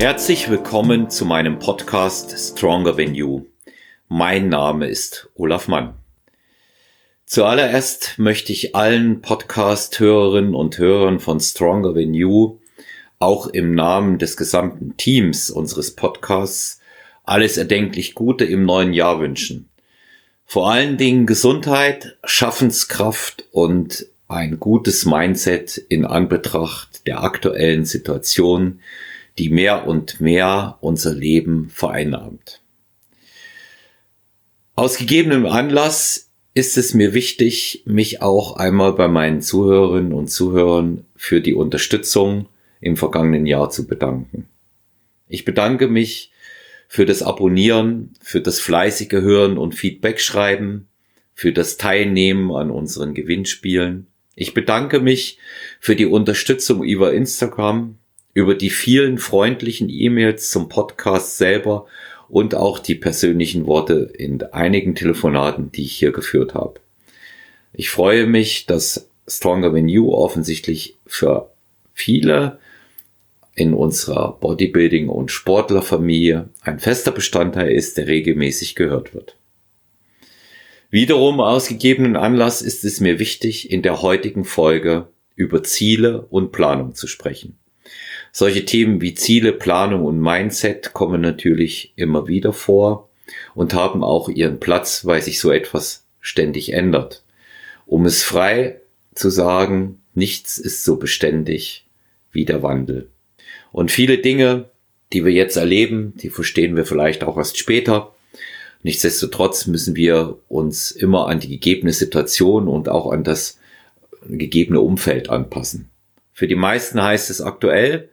Herzlich willkommen zu meinem Podcast Stronger Than You. Mein Name ist Olaf Mann. Zuallererst möchte ich allen Podcast-Hörerinnen und Hörern von Stronger Than You auch im Namen des gesamten Teams unseres Podcasts alles erdenklich Gute im neuen Jahr wünschen. Vor allen Dingen Gesundheit, Schaffenskraft und ein gutes Mindset in Anbetracht der aktuellen Situation, die mehr und mehr unser Leben vereinnahmt. Aus gegebenem Anlass ist es mir wichtig, mich auch einmal bei meinen Zuhörerinnen und Zuhörern für die Unterstützung im vergangenen Jahr zu bedanken. Ich bedanke mich für das Abonnieren, für das fleißige Hören und Feedback schreiben, für das Teilnehmen an unseren Gewinnspielen. Ich bedanke mich für die Unterstützung über Instagram, über die vielen freundlichen E-Mails zum Podcast selber und auch die persönlichen Worte in einigen Telefonaten, die ich hier geführt habe. Ich freue mich, dass Stronger Than You offensichtlich für viele in unserer Bodybuilding- und Sportlerfamilie ein fester Bestandteil ist, der regelmäßig gehört wird. Wiederum aus gegebenen Anlass ist es mir wichtig, in der heutigen Folge über Ziele und Planung zu sprechen. Solche Themen wie Ziele, Planung und Mindset kommen natürlich immer wieder vor und haben auch ihren Platz, weil sich so etwas ständig ändert. Um es frei zu sagen, nichts ist so beständig wie der Wandel. Und viele Dinge, die wir jetzt erleben, die verstehen wir vielleicht auch erst später. Nichtsdestotrotz müssen wir uns immer an die gegebene Situation und auch an das gegebene Umfeld anpassen. Für die meisten heißt es aktuell,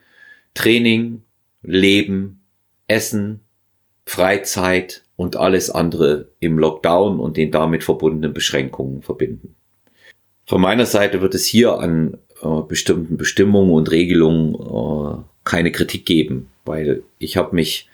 Training, Leben, Essen, Freizeit und alles andere im Lockdown und den damit verbundenen Beschränkungen verbinden. Von meiner Seite wird es hier an äh, bestimmten Bestimmungen und Regelungen äh, keine Kritik geben, weil ich habe mich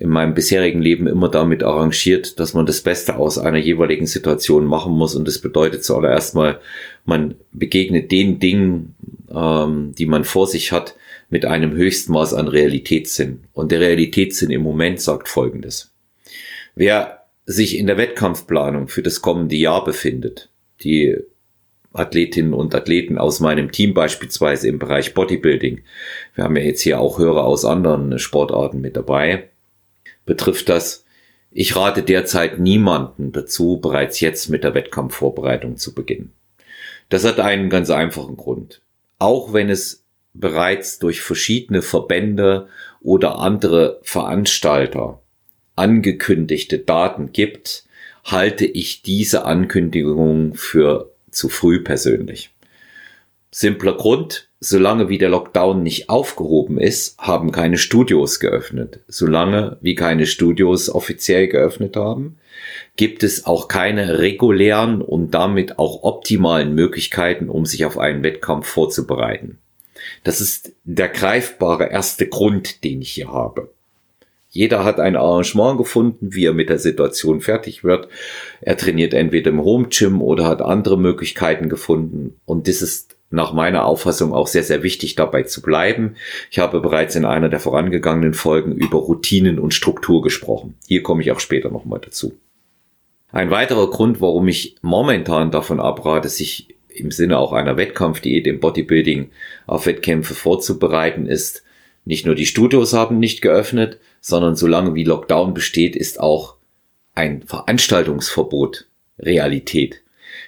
in meinem bisherigen Leben immer damit arrangiert, dass man das Beste aus einer jeweiligen Situation machen muss. Und das bedeutet zuallererst mal, man begegnet den Dingen, ähm, die man vor sich hat, mit einem Höchstmaß an Realitätssinn. Und der Realitätssinn im Moment sagt Folgendes. Wer sich in der Wettkampfplanung für das kommende Jahr befindet, die Athletinnen und Athleten aus meinem Team beispielsweise im Bereich Bodybuilding, wir haben ja jetzt hier auch Hörer aus anderen Sportarten mit dabei, betrifft das, ich rate derzeit niemanden dazu, bereits jetzt mit der Wettkampfvorbereitung zu beginnen. Das hat einen ganz einfachen Grund. Auch wenn es bereits durch verschiedene Verbände oder andere Veranstalter angekündigte Daten gibt, halte ich diese Ankündigung für zu früh persönlich. Simpler Grund, solange wie der Lockdown nicht aufgehoben ist, haben keine Studios geöffnet. Solange wie keine Studios offiziell geöffnet haben, gibt es auch keine regulären und damit auch optimalen Möglichkeiten, um sich auf einen Wettkampf vorzubereiten. Das ist der greifbare erste Grund, den ich hier habe. Jeder hat ein Arrangement gefunden, wie er mit der Situation fertig wird. Er trainiert entweder im Home Gym oder hat andere Möglichkeiten gefunden. Und das ist nach meiner Auffassung auch sehr, sehr wichtig, dabei zu bleiben. Ich habe bereits in einer der vorangegangenen Folgen über Routinen und Struktur gesprochen. Hier komme ich auch später nochmal dazu. Ein weiterer Grund, warum ich momentan davon abrate, sich im Sinne auch einer Wettkampfdiät im Bodybuilding auf Wettkämpfe vorzubereiten ist. Nicht nur die Studios haben nicht geöffnet, sondern solange wie Lockdown besteht, ist auch ein Veranstaltungsverbot Realität.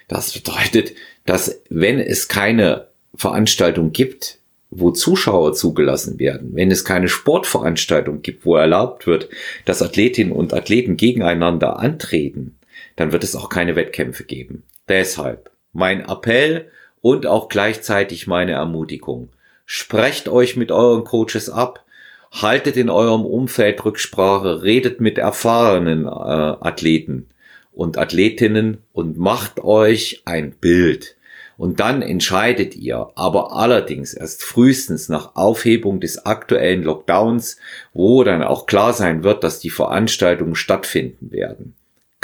Das bedeutet, dass wenn es keine Veranstaltung gibt, wo Zuschauer zugelassen werden, wenn es keine Sportveranstaltung gibt, wo erlaubt wird, dass Athletinnen und Athleten gegeneinander antreten, dann wird es auch keine Wettkämpfe geben. Deshalb mein Appell und auch gleichzeitig meine Ermutigung. Sprecht euch mit euren Coaches ab, haltet in eurem Umfeld Rücksprache, redet mit erfahrenen äh, Athleten und Athletinnen und macht euch ein Bild. Und dann entscheidet ihr, aber allerdings erst frühestens nach Aufhebung des aktuellen Lockdowns, wo dann auch klar sein wird, dass die Veranstaltungen stattfinden werden.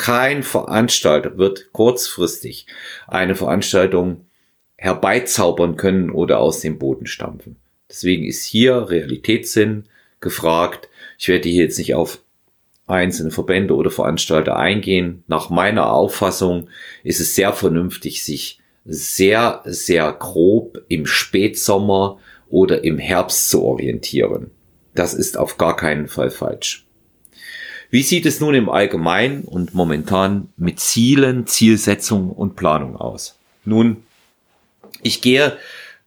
Kein Veranstalter wird kurzfristig eine Veranstaltung herbeizaubern können oder aus dem Boden stampfen. Deswegen ist hier Realitätssinn gefragt. Ich werde hier jetzt nicht auf einzelne Verbände oder Veranstalter eingehen. Nach meiner Auffassung ist es sehr vernünftig, sich sehr, sehr grob im Spätsommer oder im Herbst zu orientieren. Das ist auf gar keinen Fall falsch. Wie sieht es nun im Allgemeinen und momentan mit Zielen, Zielsetzung und Planung aus? Nun, ich gehe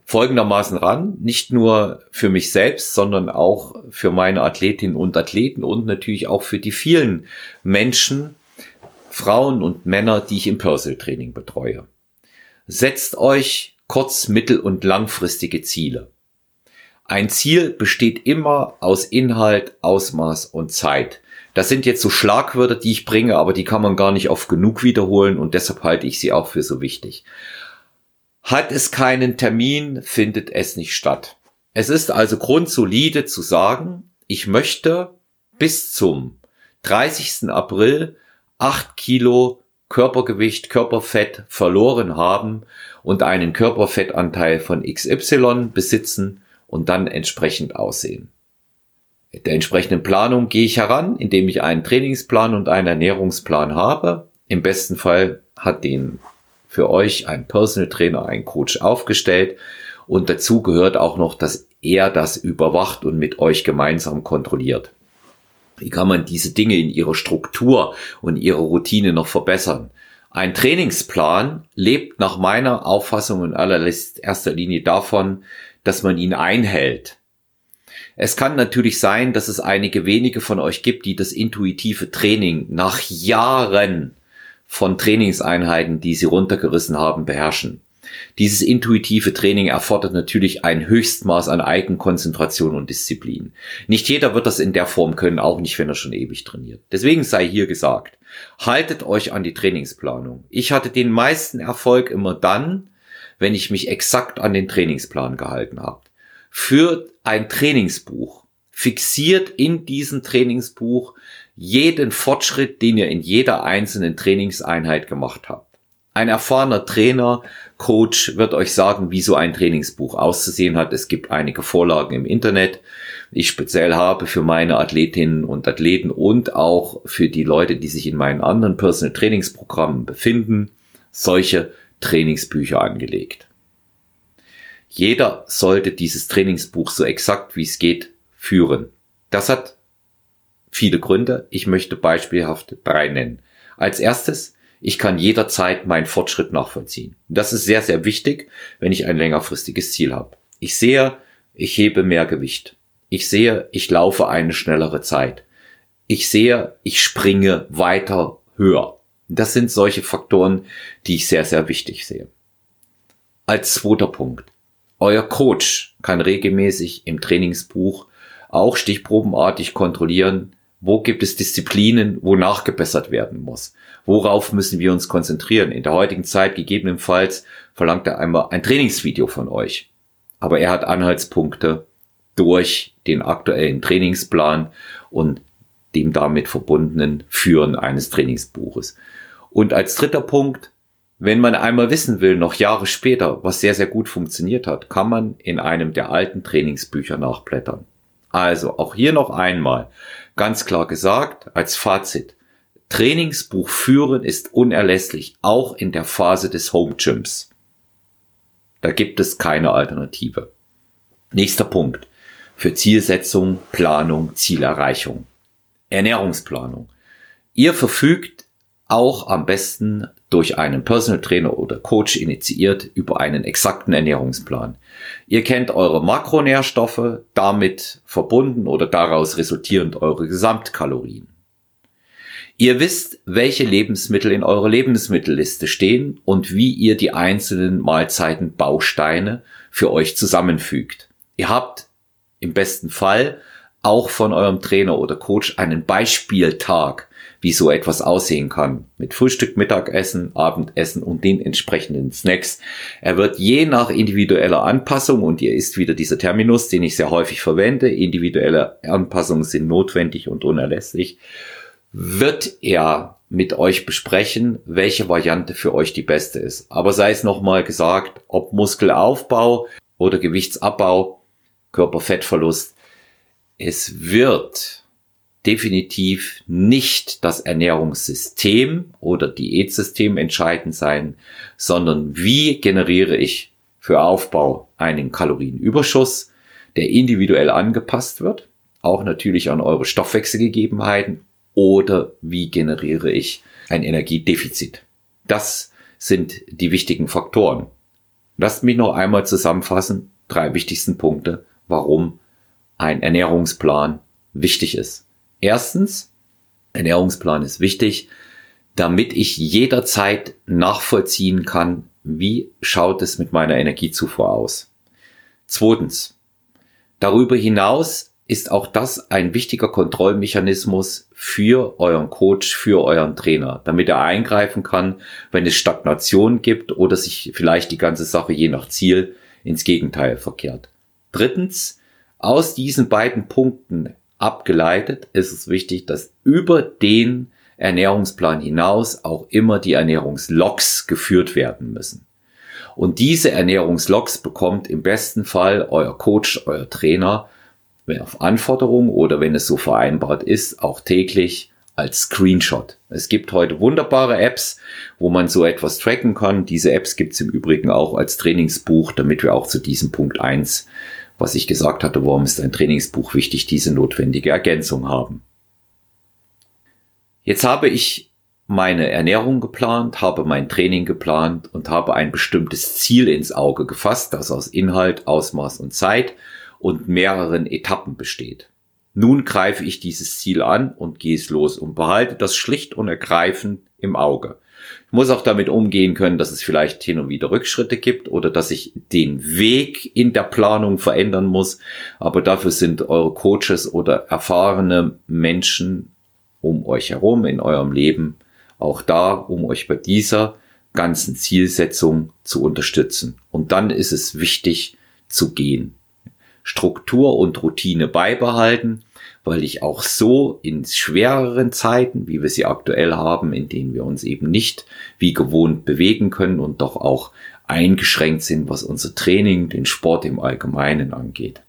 folgendermaßen ran, nicht nur für mich selbst, sondern auch für meine Athletinnen und Athleten und natürlich auch für die vielen Menschen, Frauen und Männer, die ich im Personal Training betreue. Setzt euch kurz-, mittel- und langfristige Ziele. Ein Ziel besteht immer aus Inhalt, Ausmaß und Zeit. Das sind jetzt so Schlagwörter, die ich bringe, aber die kann man gar nicht oft genug wiederholen und deshalb halte ich sie auch für so wichtig. Hat es keinen Termin, findet es nicht statt. Es ist also grundsolide zu sagen, ich möchte bis zum 30. April 8 Kilo Körpergewicht, Körperfett verloren haben und einen Körperfettanteil von XY besitzen und dann entsprechend aussehen. Der entsprechenden Planung gehe ich heran, indem ich einen Trainingsplan und einen Ernährungsplan habe. Im besten Fall hat den für euch ein Personal Trainer, ein Coach aufgestellt und dazu gehört auch noch, dass er das überwacht und mit euch gemeinsam kontrolliert. Wie kann man diese Dinge in ihrer Struktur und ihrer Routine noch verbessern? Ein Trainingsplan lebt nach meiner Auffassung in allererster Linie davon, dass man ihn einhält. Es kann natürlich sein, dass es einige wenige von euch gibt, die das intuitive Training nach Jahren von Trainingseinheiten, die sie runtergerissen haben, beherrschen. Dieses intuitive Training erfordert natürlich ein Höchstmaß an Eigenkonzentration und Disziplin. Nicht jeder wird das in der Form können, auch nicht, wenn er schon ewig trainiert. Deswegen sei hier gesagt, haltet euch an die Trainingsplanung. Ich hatte den meisten Erfolg immer dann, wenn ich mich exakt an den Trainingsplan gehalten habe. Führt ein Trainingsbuch. Fixiert in diesem Trainingsbuch jeden Fortschritt, den ihr in jeder einzelnen Trainingseinheit gemacht habt. Ein erfahrener Trainer, Coach wird euch sagen, wie so ein Trainingsbuch auszusehen hat. Es gibt einige Vorlagen im Internet. Ich speziell habe für meine Athletinnen und Athleten und auch für die Leute, die sich in meinen anderen Personal Trainingsprogrammen befinden, solche Trainingsbücher angelegt. Jeder sollte dieses Trainingsbuch so exakt wie es geht führen. Das hat viele Gründe. Ich möchte beispielhaft drei nennen. Als erstes, ich kann jederzeit meinen Fortschritt nachvollziehen. Das ist sehr, sehr wichtig, wenn ich ein längerfristiges Ziel habe. Ich sehe, ich hebe mehr Gewicht. Ich sehe, ich laufe eine schnellere Zeit. Ich sehe, ich springe weiter höher. Das sind solche Faktoren, die ich sehr, sehr wichtig sehe. Als zweiter Punkt. Euer Coach kann regelmäßig im Trainingsbuch auch stichprobenartig kontrollieren, wo gibt es Disziplinen, wo nachgebessert werden muss? Worauf müssen wir uns konzentrieren? In der heutigen Zeit gegebenenfalls verlangt er einmal ein Trainingsvideo von euch. Aber er hat Anhaltspunkte durch den aktuellen Trainingsplan und dem damit verbundenen Führen eines Trainingsbuches. Und als dritter Punkt, wenn man einmal wissen will, noch Jahre später, was sehr, sehr gut funktioniert hat, kann man in einem der alten Trainingsbücher nachblättern. Also auch hier noch einmal ganz klar gesagt als Fazit. Trainingsbuch führen ist unerlässlich, auch in der Phase des Home Gyms. Da gibt es keine Alternative. Nächster Punkt. Für Zielsetzung, Planung, Zielerreichung. Ernährungsplanung. Ihr verfügt auch am besten durch einen Personal Trainer oder Coach initiiert über einen exakten Ernährungsplan. Ihr kennt eure Makronährstoffe, damit verbunden oder daraus resultierend eure Gesamtkalorien. Ihr wisst, welche Lebensmittel in eurer Lebensmittelliste stehen und wie ihr die einzelnen Mahlzeitenbausteine für euch zusammenfügt. Ihr habt im besten Fall auch von eurem Trainer oder Coach einen Beispieltag, wie so etwas aussehen kann. Mit Frühstück, Mittagessen, Abendessen und den entsprechenden Snacks. Er wird je nach individueller Anpassung, und hier ist wieder dieser Terminus, den ich sehr häufig verwende, individuelle Anpassungen sind notwendig und unerlässlich, wird er mit euch besprechen, welche Variante für euch die beste ist. Aber sei es nochmal gesagt, ob Muskelaufbau oder Gewichtsabbau, Körperfettverlust, es wird definitiv nicht das Ernährungssystem oder Diätsystem entscheidend sein, sondern wie generiere ich für Aufbau einen Kalorienüberschuss, der individuell angepasst wird, auch natürlich an eure Stoffwechselgegebenheiten oder wie generiere ich ein Energiedefizit. Das sind die wichtigen Faktoren. Lasst mich noch einmal zusammenfassen, drei wichtigsten Punkte, warum ein Ernährungsplan wichtig ist. Erstens, Ernährungsplan ist wichtig, damit ich jederzeit nachvollziehen kann, wie schaut es mit meiner Energiezufuhr aus. Zweitens, darüber hinaus ist auch das ein wichtiger Kontrollmechanismus für euren Coach, für euren Trainer, damit er eingreifen kann, wenn es Stagnation gibt oder sich vielleicht die ganze Sache je nach Ziel ins Gegenteil verkehrt. Drittens, aus diesen beiden Punkten abgeleitet ist es wichtig, dass über den Ernährungsplan hinaus auch immer die Ernährungslogs geführt werden müssen. Und diese Ernährungslogs bekommt im besten Fall euer Coach, euer Trainer, wenn auf Anforderung oder wenn es so vereinbart ist, auch täglich als Screenshot. Es gibt heute wunderbare Apps, wo man so etwas tracken kann. Diese Apps gibt es im Übrigen auch als Trainingsbuch, damit wir auch zu diesem Punkt eins, was ich gesagt hatte, warum ist ein Trainingsbuch wichtig, diese notwendige Ergänzung haben. Jetzt habe ich meine Ernährung geplant, habe mein Training geplant und habe ein bestimmtes Ziel ins Auge gefasst, das aus Inhalt, Ausmaß und Zeit und mehreren Etappen besteht. Nun greife ich dieses Ziel an und gehe es los und behalte das schlicht und ergreifend im Auge. Ich muss auch damit umgehen können, dass es vielleicht hin und wieder Rückschritte gibt oder dass ich den Weg in der Planung verändern muss. Aber dafür sind eure Coaches oder erfahrene Menschen um euch herum in eurem Leben auch da, um euch bei dieser ganzen Zielsetzung zu unterstützen. Und dann ist es wichtig zu gehen. Struktur und Routine beibehalten, weil ich auch so in schwereren Zeiten, wie wir sie aktuell haben, in denen wir uns eben nicht wie gewohnt bewegen können und doch auch eingeschränkt sind, was unser Training, den Sport im Allgemeinen angeht.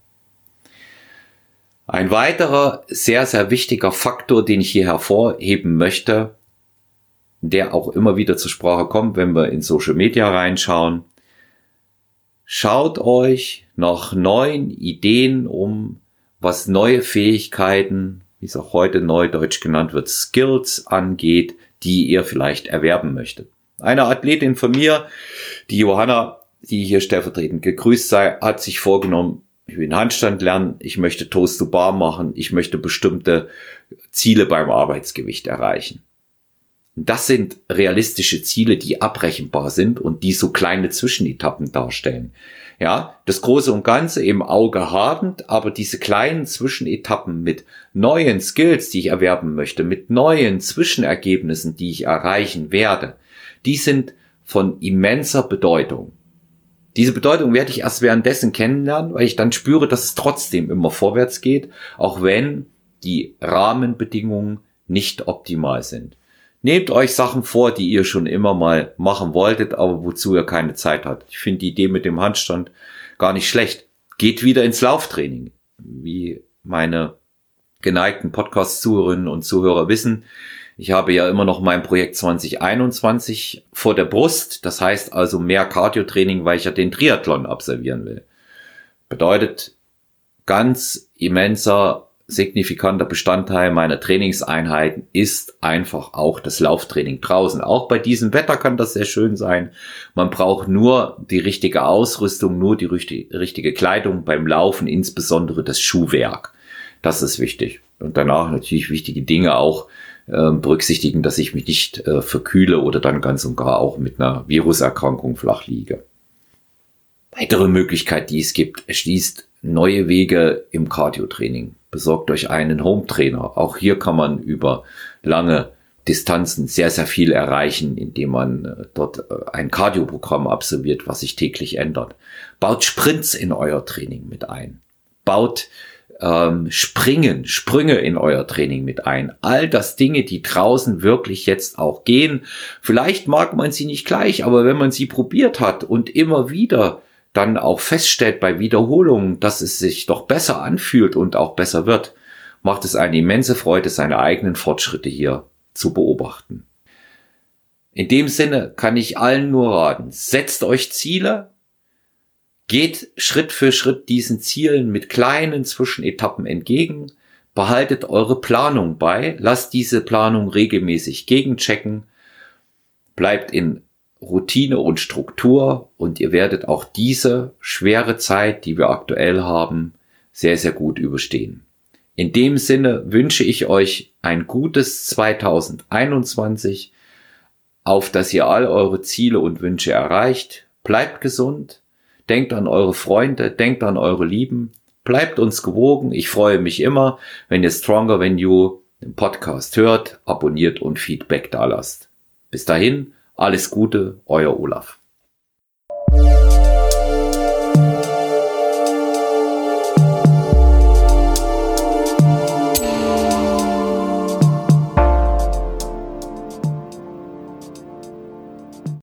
Ein weiterer sehr, sehr wichtiger Faktor, den ich hier hervorheben möchte, der auch immer wieder zur Sprache kommt, wenn wir in Social Media reinschauen. Schaut euch nach neuen Ideen um, was neue Fähigkeiten, wie es auch heute neudeutsch genannt wird, Skills angeht, die ihr vielleicht erwerben möchtet. Eine Athletin von mir, die Johanna, die hier stellvertretend gegrüßt sei, hat sich vorgenommen, ich will Handstand lernen, ich möchte Toast to Bar machen, ich möchte bestimmte Ziele beim Arbeitsgewicht erreichen. Das sind realistische Ziele, die abrechenbar sind und die so kleine Zwischenetappen darstellen. Ja, das Große und Ganze im Auge habend, aber diese kleinen Zwischenetappen mit neuen Skills, die ich erwerben möchte, mit neuen Zwischenergebnissen, die ich erreichen werde, die sind von immenser Bedeutung. Diese Bedeutung werde ich erst währenddessen kennenlernen, weil ich dann spüre, dass es trotzdem immer vorwärts geht, auch wenn die Rahmenbedingungen nicht optimal sind. Nehmt euch Sachen vor, die ihr schon immer mal machen wolltet, aber wozu ihr keine Zeit habt. Ich finde die Idee mit dem Handstand gar nicht schlecht. Geht wieder ins Lauftraining. Wie meine geneigten Podcast-Zuhörerinnen und Zuhörer wissen, ich habe ja immer noch mein Projekt 2021 vor der Brust. Das heißt also mehr Cardio-Training, weil ich ja den Triathlon absolvieren will. Bedeutet ganz immenser signifikanter Bestandteil meiner Trainingseinheiten ist einfach auch das Lauftraining draußen. Auch bei diesem Wetter kann das sehr schön sein. Man braucht nur die richtige Ausrüstung, nur die richtige Kleidung beim Laufen, insbesondere das Schuhwerk. Das ist wichtig. Und danach natürlich wichtige Dinge auch äh, berücksichtigen, dass ich mich nicht äh, verkühle oder dann ganz und gar auch mit einer Viruserkrankung flach liege. Weitere Möglichkeit, die es gibt, erschließt neue Wege im Cardio-Training besorgt euch einen Home-Trainer. Auch hier kann man über lange Distanzen sehr, sehr viel erreichen, indem man äh, dort äh, ein Cardio-Programm absolviert, was sich täglich ändert. Baut Sprints in euer Training mit ein. Baut ähm, Springen, Sprünge in euer Training mit ein. All das Dinge, die draußen wirklich jetzt auch gehen. Vielleicht mag man sie nicht gleich, aber wenn man sie probiert hat und immer wieder dann auch feststellt bei Wiederholungen, dass es sich doch besser anfühlt und auch besser wird, macht es eine immense Freude, seine eigenen Fortschritte hier zu beobachten. In dem Sinne kann ich allen nur raten, setzt euch Ziele, geht Schritt für Schritt diesen Zielen mit kleinen Zwischenetappen entgegen, behaltet eure Planung bei, lasst diese Planung regelmäßig gegenchecken, bleibt in Routine und Struktur und ihr werdet auch diese schwere Zeit, die wir aktuell haben, sehr, sehr gut überstehen. In dem Sinne wünsche ich euch ein gutes 2021, auf dass ihr all eure Ziele und Wünsche erreicht. Bleibt gesund, denkt an eure Freunde, denkt an eure Lieben, bleibt uns gewogen. Ich freue mich immer, wenn ihr Stronger When You den Podcast hört, abonniert und Feedback da lasst. Bis dahin, alles Gute, euer Olaf.